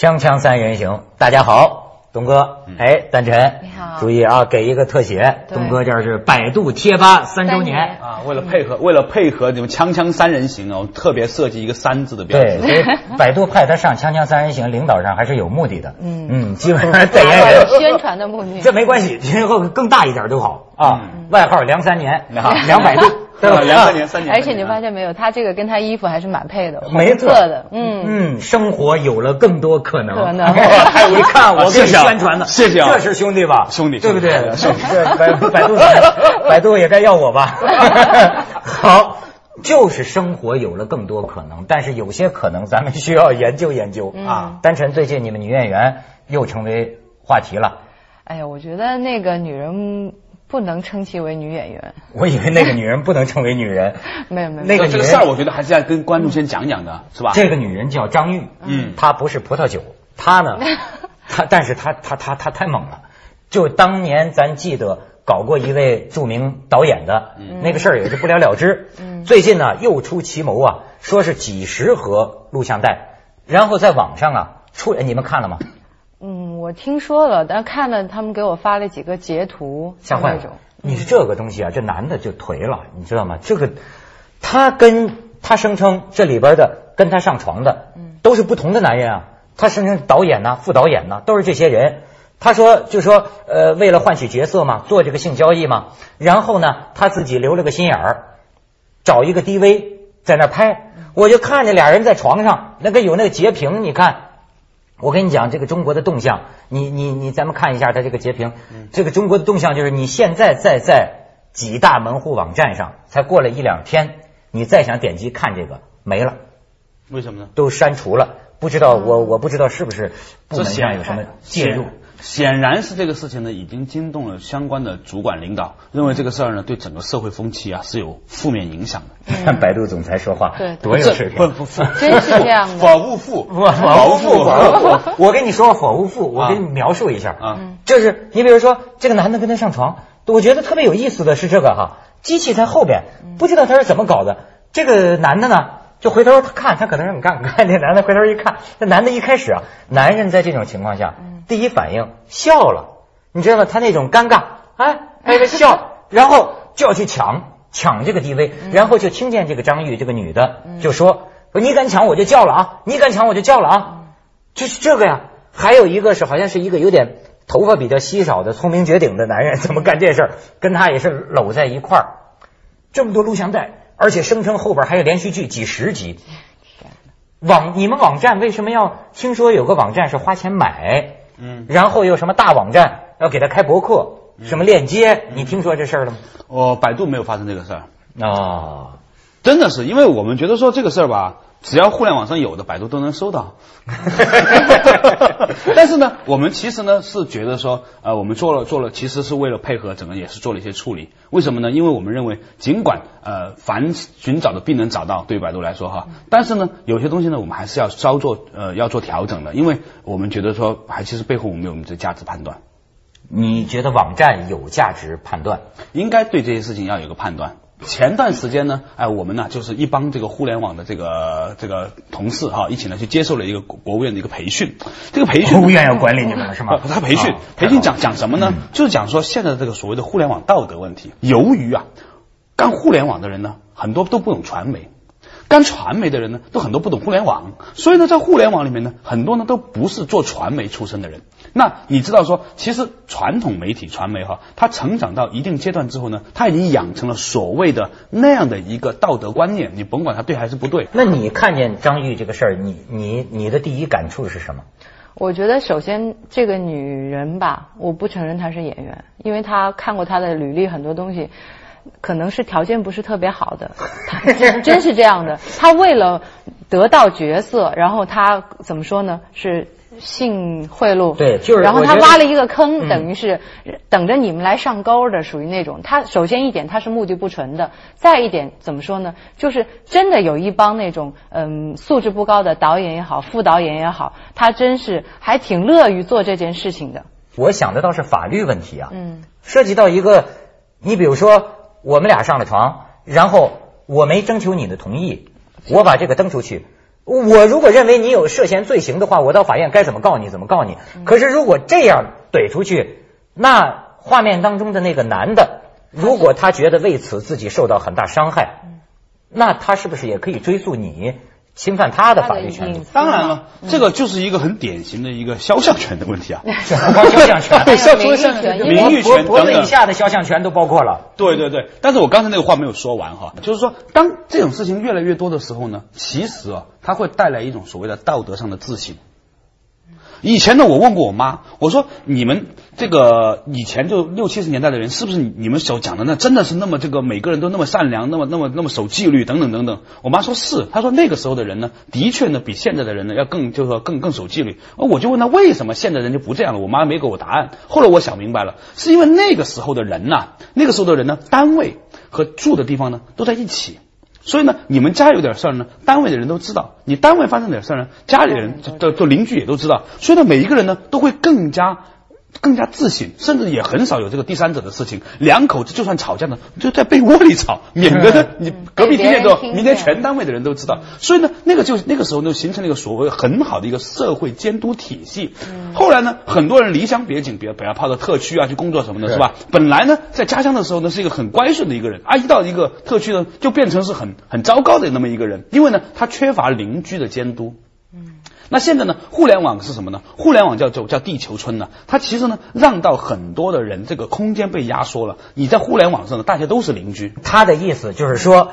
锵锵三人行，大家好，东哥，哎，丹晨，你好。注意啊，给一个特写，对。东哥这儿是百度贴吧三周年，啊，为了配合，为了配合你们锵锵三人行哦，特别设计一个三字的标对，志。所以 百度派他上锵锵三人行，领导上还是有目的的，嗯。嗯，基本上代言人。宣传的目的。这没关系，今后更大一点都好。啊。嗯。外号梁三年，好 梁百度，对吧？两三年，三年。而且你发现没有，他这个跟他衣服还是蛮配的，没错的，嗯，嗯，生活有了更多可能。可能你看 我给你宣传的，谢谢啊这是兄弟吧？兄弟对不对？兄弟这百百度 百度也该要我吧？好。就是生活有了更多可能，但是有些可能咱们需要研究研究嗯啊。单纯最近你们女演员又成为话题了，哎呀，我觉得那个女人不能称其为女演员，我以为那个女人不能称为女人，没有没有，那个这个事儿，我觉得还是要跟观众先讲讲的，是吧？这个女人叫张玉，嗯。她不是葡萄酒，她呢，她但是她她她她太猛了，就当年咱记得搞过一位著名导演的、那个事儿也是不了了之，嗯。最近呢又出奇谋啊，说是几十盒录像带，然后在网上啊出，哎你们看了吗？嗯，我听说了，但看了他们给我发了几个截图，吓坏了。你是这个东西啊，这男的就颓了，你知道吗？这个他跟他声称这里边的跟他上床的，都是不同的男人啊。他声称导演呐、副导演呐、都是这些人。他说，就说呃，为了换取角色嘛，做这个性交易嘛。然后呢，他自己留了个心眼儿，找一个 DV 在那儿拍。我就看见俩人在床上，那个有那个截屏，你看。我跟你讲，这个中国的动向，你你你，咱们看一下它这个截屏。这个中国的动向就是，你现在在在几大门户网站上，才过了一两天，你再想点击看这个没了，为什么呢？都删除了。不知道我我不知道是不是部门上有什么介入？显然是这个事情呢，已经惊动了相关的主管领导，认为这个事儿呢对整个社会风气啊是有负面影响的。看百度总裁说话，对多有水平。不不不，真是这样的。法务副，我法务副，法务副，我跟你说法务副，我给你描述一下。啊，就是你比如说这个男的跟他上床，我觉得特别有意思的是这个哈，机器在后边，不知道他是怎么搞的。这个男的呢，就回头他看，他可能是你看，看那男的回头一看，那男的一开始啊，男人在这种情况下，第一反应笑了，你知道吗？他那种尴尬，哎，那个笑，然后就要去抢抢这个 DV，然后就听见这个张玉这个女的就说：“说你敢抢我就叫了啊，你敢抢我就叫了啊。”就是这个呀。还有一个是好像是一个有点头发比较稀少的聪明绝顶的男人，怎么干这事儿？跟他也是搂在一块儿，这么多录像带，而且声称后边还有连续剧几十集。网你们网站为什么要听说有个网站是花钱买？嗯，然后有什么大网站要给他开博客，什么链接？你听说这事儿了吗？哦百度没有发生这个事儿，啊、真的是，因为我们觉得说这个事儿吧，只要互联网上有的，百度都能搜到。但是呢，我们其实呢是觉得说，呃，我们做了做了，其实是为了配合整个也是做了一些处理。为什么呢？因为我们认为，尽管呃凡寻找的必能找到，对于百度来说哈，但是呢，有些东西呢，我们还是要稍做呃要做调整的，因为我们觉得说，还其实背后我们有我们的价值判断，你觉得网站有价值判断？应该对这些事情要有个判断。前段时间呢，哎，我们呢就是一帮这个互联网的这个这个同事哈，一起呢去接受了一个国国务院的一个培训。这个培训国务院要管理你们了是吗他培训啊培训讲讲什么呢？就是讲说现在这个所谓的互联网道德问题。由于啊，干互联网的人呢，很多都不懂传媒。干传媒的人呢，都很多不懂互联网，所以呢，在互联网里面呢，很多呢都不是做传媒出身的人。那你知道说，其实传统媒体传媒哈，它成长到一定阶段之后呢，它已经养成了所谓的那样的一个道德观念，你甭管它对还是不对。那你看见张玉这个事儿，你你你的第一感触是什么？我觉得首先这个女人吧，我不承认她是演员，因为她看过她的履历，很多东西可能是条件不是特别好的，他真 真是这样的。他为了得到角色，然后他怎么说呢？是性贿赂，对就是然后我觉得她挖了一个坑，嗯等于是等着你们来上钩的，属于那种。他首先一点，他是目的不纯的；再一点，怎么说呢？就是真的有一帮那种嗯素质不高的导演也好，副导演也好，他真是还挺乐于做这件事情的。我想的倒是法律问题啊，嗯涉及到一个，你比如说我们俩上了床，然后我没征求你的同意，我把这个登出去，我如果认为你有涉嫌罪行的话，我到法院该怎么告你怎么告你。可是如果这样怼出去，那画面当中的那个男的，如果他觉得为此自己受到很大伤害，那他是不是也可以追溯你侵犯他的法律权利？当然了，这个就是一个很典型的一个肖像权的问题啊。肖像权，对，肖名誉像权名誉权脖子以等等。下的肖像权都包括了。对对对，但是我刚才那个话没有说完哈，就是说，当这种事情越来越多的时候呢，其实啊，它会带来一种所谓的道德上的自信。以前呢，我问过我妈，我说你们这个以前就六七十年代的人，是不是你们所讲的那真的是那么这个每个人都那么善良，那么那么那么守纪律等等等等？我妈说是，她说那个时候的人呢，的确呢比现在的人呢要更就是说更更守纪律。我就问她为什么现在人就不这样了，我妈没给我答案。后来我想明白了，是因为那个时候的人呐、那个时候的人呢，单位和住的地方呢都在一起。所以呢，你们家有点事儿呢，单位的人都知道；你单位发生点事儿呢，家里人的的邻居也都知道。所以呢，每一个人呢都会更加更加自信，甚至也很少有这个第三者的事情。两口子就算吵架呢，就在被窝里吵，免得呢你隔壁听见之后，明天全单位的人都知道。所以呢，那个就那个时候呢，形成了一个所谓很好的一个社会监督体系。后来呢，很多人离乡别井，比如比如跑到特区啊去工作什么的，是是吧？本来呢，在家乡的时候呢，是一个很乖顺的一个人，啊，一到一个特区呢，就变成是很很糟糕的那么一个人，因为呢，他缺乏邻居的监督。那现在呢，互联网是什么呢？互联网叫叫叫地球村呢，它其实呢，让到很多的人这个空间被压缩了。你在互联网上呢，大家都是邻居。他的意思就是说，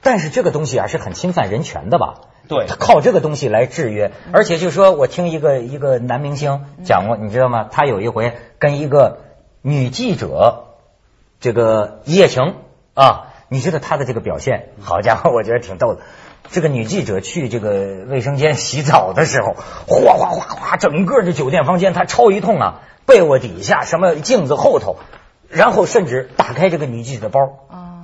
但是这个东西啊是很侵犯人权的吧？对他靠这个东西来制约，而且就说我听一个一个男明星讲过，你知道吗？他有一回跟一个女记者这个一夜情啊，你知道他的这个表现，好家伙，我觉得挺逗的。这个女记者去这个卫生间洗澡的时候，哗哗哗哗，整个这酒店房间她抄一通啊，被窝底下什么镜子后头，然后甚至打开这个女记者的包，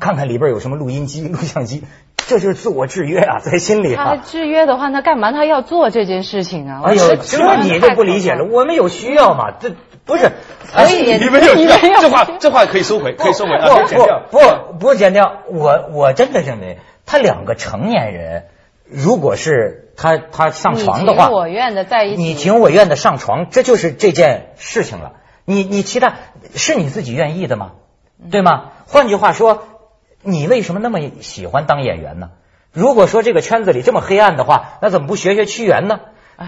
看看里边有什么录音机、录像机，这就是自我制约啊，在心里他啊。制约的话，那干嘛他要做这件事情啊？哎呦，这你就不理解了，我们有需要嘛？这不是，所以你们有你们有这话这话可以收回，可以收回啊，剪不掉。不不不是剪掉，我我真的认为他两个成年人，如果是他他上床的话，你情我愿的在一起，你情我愿的上床，这就是这件事情了。你你其他是你自己愿意的吗？对吗？换句话说，你为什么那么喜欢当演员呢？如果说这个圈子里这么黑暗的话，那怎么不学学屈原呢？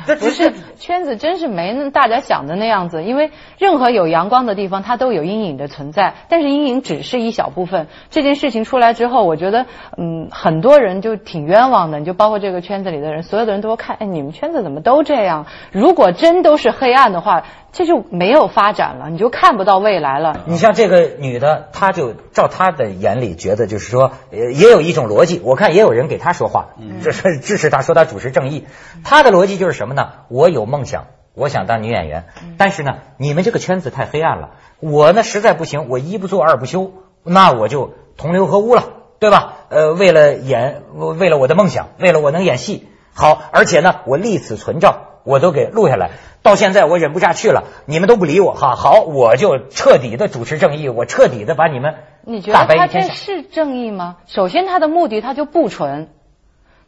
这不是圈子，真是没那大家想的那样子。因为任何有阳光的地方，它都有阴影的存在，但是阴影只是一小部分。这件事情出来之后，我觉得，嗯，很多人就挺冤枉的。你就包括这个圈子里的人，所有的人都会看，哎，你们圈子怎么都这样？如果真都是黑暗的话，这就没有发展了，你就看不到未来了。你像这个女的，她就照她的眼里觉得，就是说，呃，也有一种逻辑。我看也有人给她说话，这是支持她说她主持正义。她的逻辑就是什么呢？我有梦想，我想当女演员，但是呢，你们这个圈子太黑暗了，我呢实在不行，我一不做二不休，那我就同流合污了，对吧？呃，为了演，为了我的梦想，为了我能演戏，好，而且呢，我立此存照，我都给录下来。到现在我忍不下去了，你们都不理我哈，好，我就彻底的主持正义，我彻底的把你们你觉得他这。是正义吗？首先，他的目的他就不纯，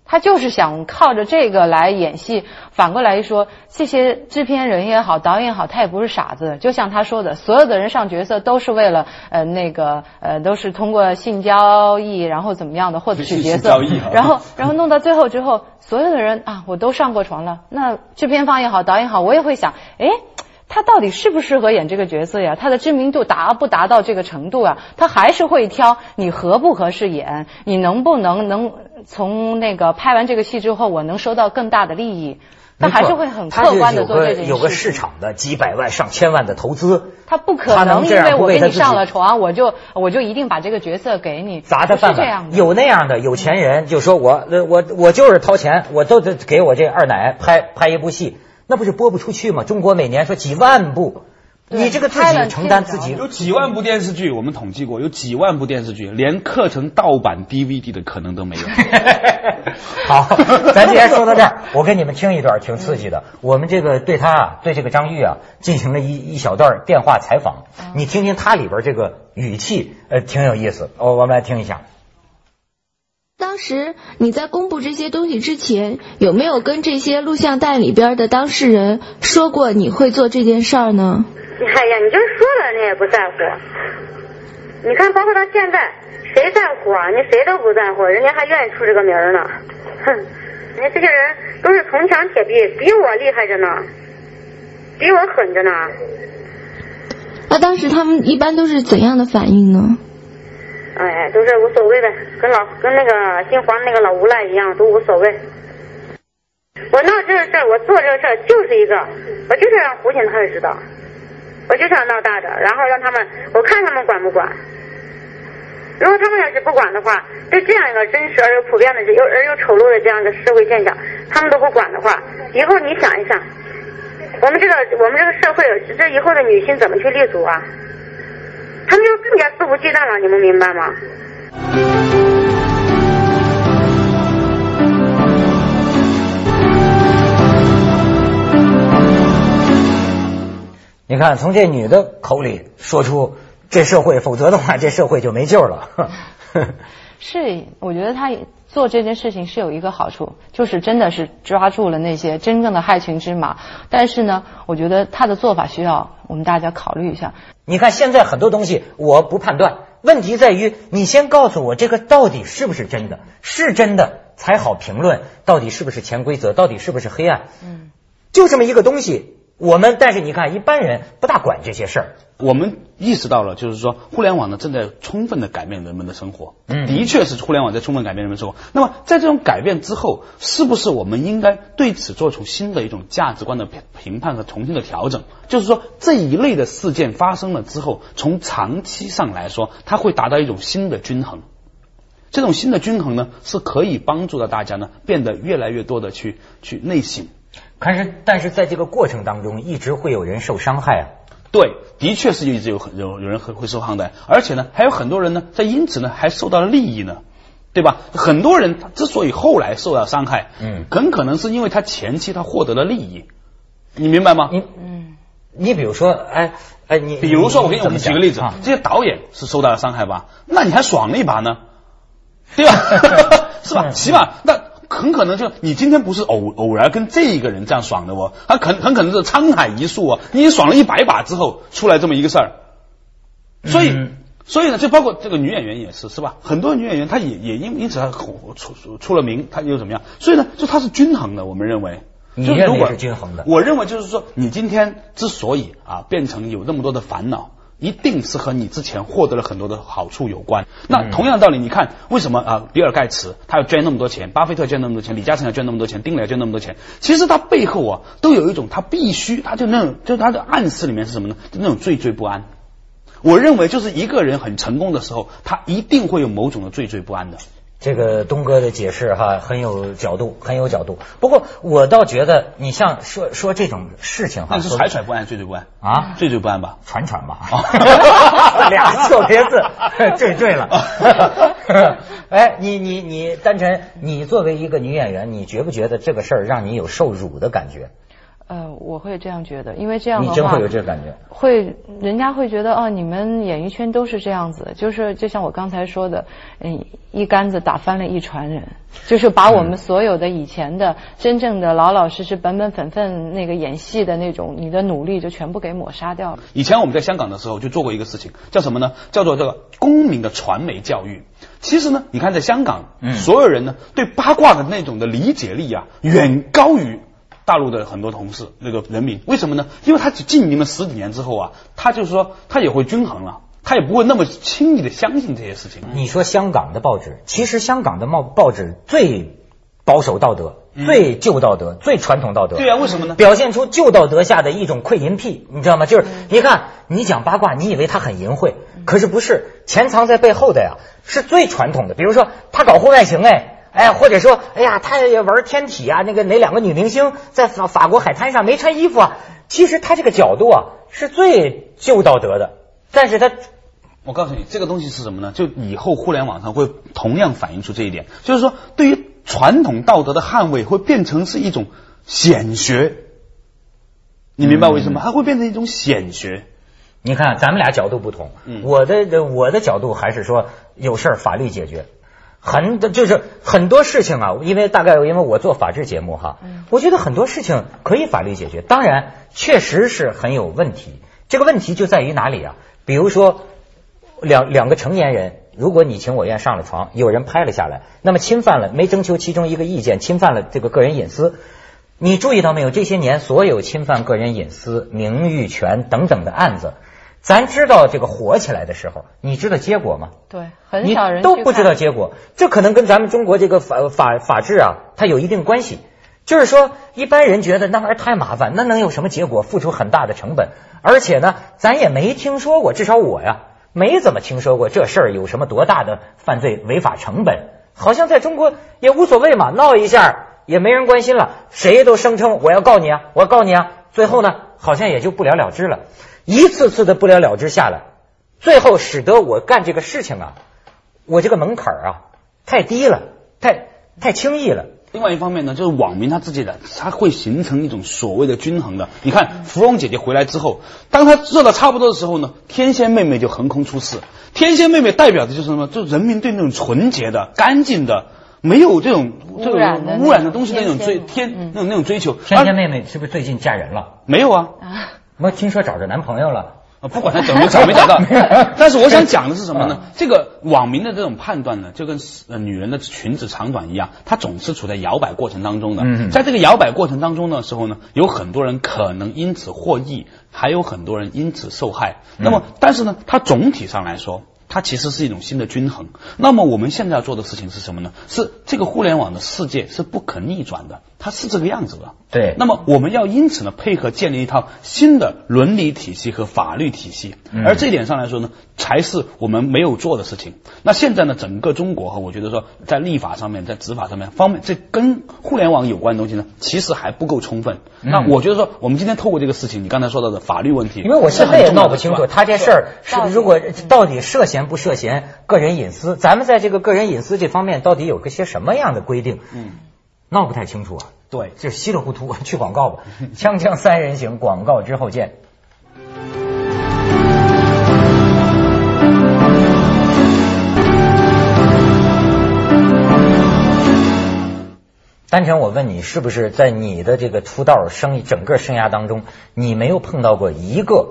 他就是想靠着这个来演戏。反过来说，这些制片人也好，导演也好，他也不是傻子。就像他说的，所有的人上角色都是为了呃那个呃都是通过性交易，然后怎么样的获取角色然后然后弄到最后之后，所有的人啊，我都上过床了。那制片方也好，导演也好，我也会想，诶。他到底适不适合演这个角色呀？他的知名度达不达到这个程度啊？他还是会挑你合不合适演，你能不能能从那个拍完这个戏之后，我能收到更大的利益？他还是会很客观的做这件事情。有个市场的几百万、上千万的投资，他不可能因为我跟你上了床，我就我就一定把这个角色给你，砸他饭。碗。有那样的有钱人，就说我呃我我就是掏钱，我都得给我这二奶拍拍一部戏，那不是播不出去吗？中国每年说几万部，你这个自己承担自己有几万部电视剧，我们统计过，有几万部电视剧，连刻成盗版 DVD 的可能都没有。好，咱今天说到这儿，我给你们听一段挺刺激的。我们这个对他啊，对这个张玉啊，进行了一一小段电话采访，你听听他里边这个语气，呃，挺有意思。哦，我们来听一下。当时你在公布这些东西之前，有没有跟这些录像带里边的当事人说过你会做这件事儿呢？哎呀，你就说了，你也不在乎。你看，包括到现在，谁在乎啊？你谁都不在乎，人家还愿意出这个名儿呢。哼，人家这些人都是铜墙铁壁，比我厉害着呢，比我狠着呢。那当时他们一般都是怎样的反应呢？哎，都是无所谓的，跟老跟那个姓黄那个老无赖一样，都无所谓。我闹这个事儿，我做这个事儿就是一个，我就是让胡琴他也知道，我就是要闹大的，然后让他们，我看他们管不管。如果他们要是不管的话，对这样一个真实而又普遍的、又而又丑陋的这样一个社会现象，他们都不管的话，以后你想一想，我们这个我们这个社会，这以后的女性怎么去立足啊？更加肆无忌惮了，你们明白吗？你看，从这女的口里说出这社会，否则的话，这社会就没救了。是，我觉得他做这件事情是有一个好处，就是真的是抓住了那些真正的害群之马。但是呢，我觉得他的做法需要我们大家考虑一下。你看，现在很多东西我不判断，问题在于你先告诉我这个到底是不是真的，是真的才好评论，到底是不是潜规则，到底是不是黑暗。嗯，就这么一个东西。我们但是你看，一般人不大管这些事儿。我们意识到了，就是说，互联网呢正在充分的改变人们的生活。嗯，的确是互联网在充分改变人们生活。那么，在这种改变之后，是不是我们应该对此做出新的一种价值观的评判和重新的调整？就是说，这一类的事件发生了之后，从长期上来说，它会达到一种新的均衡。这种新的均衡呢，是可以帮助到大家呢变得越来越多的去去内省。可是，但是在这个过程当中，一直会有人受伤害啊。对，的确是一直有很有有人会会受伤害，而且呢，还有很多人呢，在因此呢，还受到了利益呢，对吧？很多人他之所以后来受到伤害，嗯，很可能是因为他前期他获得了利益，你明白吗？你嗯，你比如说，哎哎，你比如说，我给你我们举个例子啊，这些导演是受到了伤害吧？那你还爽了一把呢，对吧？是吧？起码那。很可能就你今天不是偶偶然跟这一个人这样爽的哦，他很很可能是沧海一粟哦！你爽了一百把之后出来这么一个事儿，所以所以呢，就包括这个女演员也是是吧？很多女演员她也也因因此她出出了名，她又怎么样？所以呢，就她是均衡的，我们认为。你认为是均衡的？我认为就是说，你今天之所以啊变成有那么多的烦恼。一定是和你之前获得了很多的好处有关。那同样的道理，你看为什么啊？比尔盖茨他要捐那么多钱，巴菲特捐那么多钱，李嘉诚要捐那么多钱，丁磊要捐那么多钱，其实他背后啊都有一种他必须，他就那种，就他的暗示里面是什么呢？就那种惴惴不安。我认为就是一个人很成功的时候，他一定会有某种的惴惴不安的。这个东哥的解释哈很有角度，很有角度。不过我倒觉得，你像说说这种事情哈，那是揣揣不安，惴惴不安啊，惴惴不安吧，喘喘吧，俩错别字，对对了。哎，你你你，丹晨，你作为一个女演员，你觉不觉得这个事儿让你有受辱的感觉？呃，我会这样觉得，因为这样的话，你真会有这个感觉？会，人家会觉得哦，你们演艺圈都是这样子，就是就像我刚才说的，嗯，一竿子打翻了一船人，就是把我们所有的以前的真正的老老实实、本本分分那个演戏的那种你的努力就全部给抹杀掉了。以前我们在香港的时候就做过一个事情，叫什么呢？叫做这个公民的传媒教育。其实呢，你看在香港，嗯，所有人呢对八卦的那种的理解力啊，远高于。大陆的很多同事，那个人民为什么呢？因为他进你们十几年之后啊，他就是说他也会均衡了，他也不会那么轻易的相信这些事情。你说香港的报纸，其实香港的报报纸最保守道德、最旧道德、最传统道德。对啊，为什么呢？表现出旧道德下的一种窥淫癖，你知道吗？就是你看，你讲八卦，你以为他很淫秽，可是不是，潜藏在背后的呀，是最传统的。比如说他搞婚外情，哎。哎，或者说，哎呀，他也玩天体啊，那个哪两个女明星在法法国海滩上没穿衣服啊？其实他这个角度啊是最旧道德的，但是他，我告诉你，这个东西是什么呢？就以后互联网上会同样反映出这一点，就是说，对于传统道德的捍卫会变成是一种显学，你明白为什么？它会变成一种显学。你看，咱们俩角度不同，我的我的角度还是说有事儿法律解决。很多就是很多事情啊，因为大概因为我做法制节目哈，我觉得很多事情可以法律解决，当然确实是很有问题。这个问题就在于哪里啊？比如说两两个成年人，如果你情我愿上了床，有人拍了下来，那么侵犯了没征求其中一个意见，侵犯了这个个人隐私。你注意到没有？这些年所有侵犯个人隐私、名誉权等等的案子，咱知道这个火起来的时候，你知道结果吗？对，很少人都不知道结果，这可能跟咱们中国这个法法法治啊，它有一定关系。就是说，一般人觉得那玩意儿太麻烦，那能有什么结果？付出很大的成本，而且呢，咱也没听说过，至少我呀，没怎么听说过这事儿有什么多大的犯罪违法成本。好像在中国也无所谓嘛，闹一下也没人关心了，谁都声称我要告你啊，我要告你啊，最后呢，好像也就不了了之了。一次次的不了了之下来，最后使得我干这个事情啊，我这个门槛儿啊太低了，太太轻易了。另外一方面呢，就是网民他自己的，他会形成一种所谓的均衡的。你看，芙蓉姐姐回来之后，当她热的差不多的时候呢，天仙妹妹就横空出世。天仙妹妹代表的就是什么？就是人民对那种纯洁的、干净的、没有这种这污染的种污染的东西的那种追天嗯那种那种追求。天仙妹妹是不是最近嫁人了？没有啊，啊，我听说找着男朋友了。啊，不管他找没找没找到，但是我想讲的是什么呢？这个网民的这种判断呢，就跟呃女人的裙子长短一样，它总是处在摇摆过程当中的。嗯在这个摇摆过程当中的时候呢，有很多人可能因此获益，还有很多人因此受害。那么，但是呢，它总体上来说。它其实是一种新的均衡。那么我们现在要做的事情是什么呢？是这个互联网的世界是不可逆转的，它是这个样子的。对那么我们要因此呢，配合建立一套新的伦理体系和法律体系，嗯而这一点上来说呢，才是我们没有做的事情。那现在呢，整个中国哈，我觉得说在立法上面，在执法上面方面，这跟互联网有关的东西呢，其实还不够充分。那我觉得说，我们今天透过这个事情，你刚才说到的法律问题，因为我现在也闹不清楚，他这事儿是如果到底涉嫌不涉嫌个人隐私，咱们在这个个人隐私这方面到底有个些什么样的规定？嗯，闹不太清楚啊。对。就稀里糊涂 去广告吧，锵锵三人行，广告之后见。单纯我问你，是不是在你的这个出道生整个生涯当中，你没有碰到过一个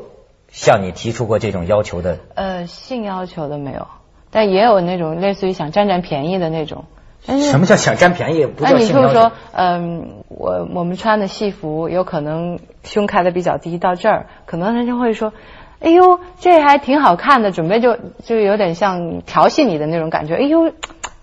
向你提出过这种要求的？呃，性要求的没有，但也有那种类似于想占占便宜的那种。什么叫想占便宜？不那你就是说，嗯，我我们穿的戏服有可能胸开的比较低，到这儿，可能人家会说，哎呦，这还挺好看的，准备就就有点像调戏你的那种感觉，哎呦，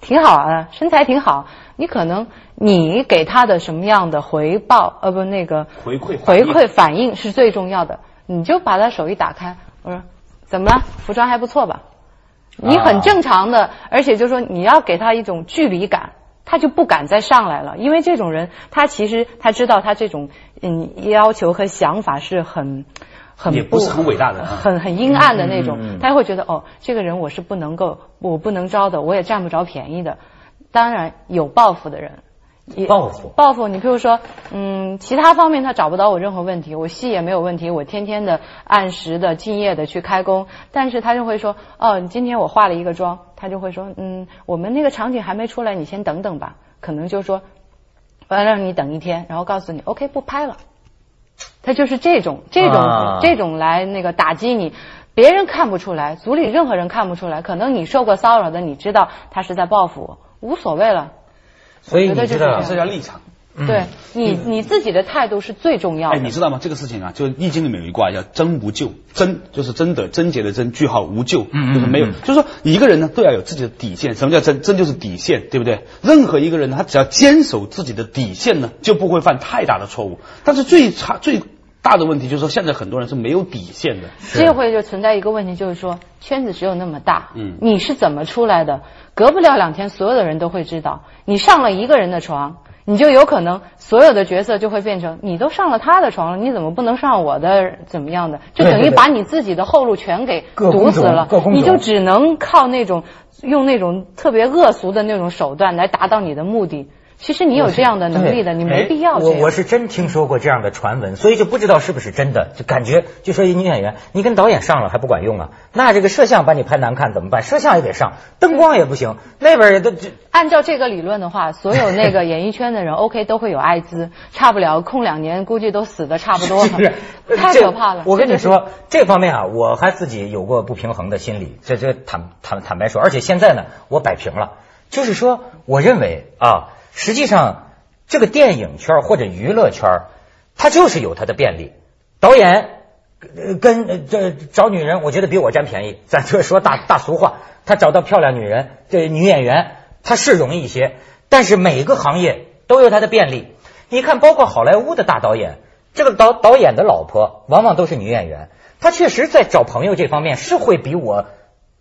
挺好啊，身材挺好。你可能你给他的什么样的回报，呃，不，那个回馈回馈反应是最重要的。你就把他手一打开，我说怎么了？服装还不错吧？你很正常的，而且就说你要给他一种距离感，他就不敢再上来了，因为这种人他其实他知道他这种嗯要求和想法是很很也不是很伟大的啊很很阴暗的那种，他会觉得哦，这个人我是不能够，我不能招的，我也占不着便宜的。当然有报复的人，也报复报复，你比如说，嗯，其他方面他找不到我任何问题，我戏也没有问题，我天天的按时的敬业的去开工，但是他就会说，哦，你今天我化了一个妆，他就会说，嗯，我们那个场景还没出来，你先等等吧，可能就说，我要让你等一天，然后告诉你，OK，不拍了。他就是这种这种、啊这种来那个打击你，别人看不出来，组里任何人看不出来，可能你受过骚扰的，你知道他是在报复我，无所谓了。所以你知道就是这叫立场。对你你自己的态度是最重要的。哎，你知道吗？这个事情啊，就《易经》里面有一卦叫“真无咎”，真就是真的，贞洁的贞，句号无咎，就是没有。嗯就是说，一个人呢都要有自己的底线。什么叫真？真就是底线，对不对？任何一个人呢，他只要坚守自己的底线呢，就不会犯太大的错误。但是最差最大的问题就是说，现在很多人是没有底线的。这会就存在一个问题，就是说圈子只有那么大，嗯你是怎么出来的？隔不了两天，所有的人都会知道，你上了一个人的床，你就有可能所有的角色就会变成你都上了他的床了，你怎么不能上我的？怎么样的？就等于把你自己的后路全给堵死了你就只能靠那种用那种特别恶俗的那种手段来达到你的目的。其实你有这样的能力的，你没必要这样。我我是真听说过这样的传闻，所以就不知道是不是真的，就感觉就说一女演员，你跟导演上了还不管用啊？那这个摄像把你拍难看怎么办？摄像也得上，灯光也不行，那边也都。按照这个理论的话，所有那个演艺圈的人，OK 都会有艾滋，差不了空两年，估计都死的差不多 了，太可怕了。我跟你说，这方面啊，我还自己有过不平衡的心理，这这坦坦坦白说，而且现在呢，我摆平了，就是说，我认为啊，实际上。这个电影圈或者娱乐圈，它就是有它的便利。导演跟这找女人，我觉得比我占便宜。咱就说大大俗话，他找到漂亮女人，这女演员他是容易一些。但是每个行业都有它的便利。你看，包括好莱坞的大导演，这个导导演的老婆往往都是女演员，她确实在找朋友这方面是会比我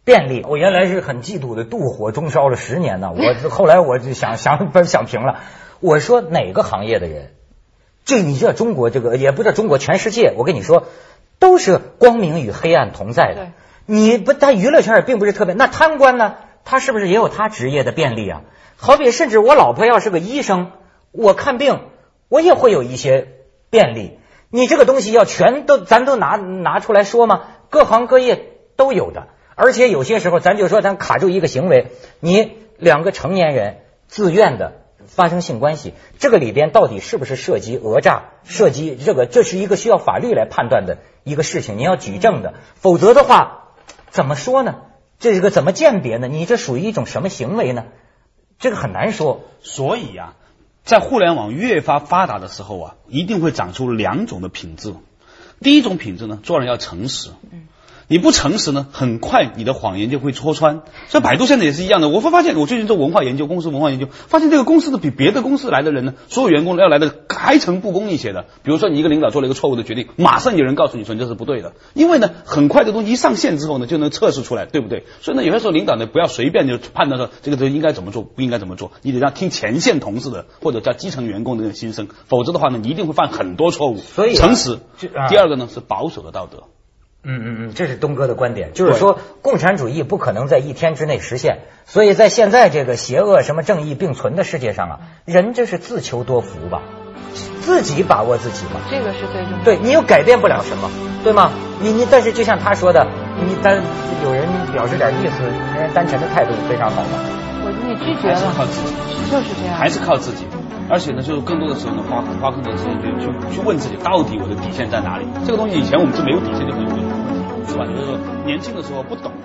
便利。我原来是很嫉妒的，妒火中烧了十年呢。我 后来我就想想不想平了。我说哪个行业的人，这你知道中国这个也不知道中国全世界，我跟你说都是光明与黑暗同在的。你不，他娱乐圈也并不是特别。那贪官呢？他是不是也有他职业的便利啊？好比甚至我老婆要是个医生，我看病我也会有一些便利。你这个东西要全都咱都拿拿出来说吗？各行各业都有的，而且有些时候咱就说咱卡住一个行为，你两个成年人自愿的。发生性关系，这个里边到底是不是涉及讹诈？涉及这个，这是一个需要法律来判断的一个事情，你要举证的，否则的话，怎么说呢？这个怎么鉴别呢？你这属于一种什么行为呢？这个很难说。所以啊，在互联网越发发达的时候啊，一定会长出两种的品质。第一种品质呢，做人要诚实。嗯。你不诚实呢，很快你的谎言就会戳穿。所以百度现在也是一样的。我会发现，我最近做文化研究，公司文化研究，发现这个公司的比别的公司来的人呢，所有员工要来的开诚布公一些的。比如说，你一个领导做了一个错误的决定，马上有人告诉你说你这是不对的。因为呢，很快的东西一上线之后呢，就能测试出来，对不对？所以呢，有些时候领导呢，不要随便就判断说这个东西应该怎么做，不应该怎么做，你得让听前线同事的或者叫基层员工的那种心声，否则的话呢，你一定会犯很多错误。所以，诚实。第二个呢是保守的道德。嗯嗯嗯，这是东哥的观点，就是说共产主义不可能在一天之内实现，所以在现在这个邪恶什么正义并存的世界上啊，人这是自求多福吧，自己把握自己嘛，这个是最重要。对你又改变不了什么，对吗？你你但是就像他说的，你单有人表示点意思，人单纯的态度非常好嘛。我你拒绝了，还是靠自己，就是这样，还是靠自己。而且呢，就是更多的时候呢，花花更多的时间去去去问自己，到底我的底线在哪里？这个东西以前我们是没有底线就是吧？就是年轻的时候不懂。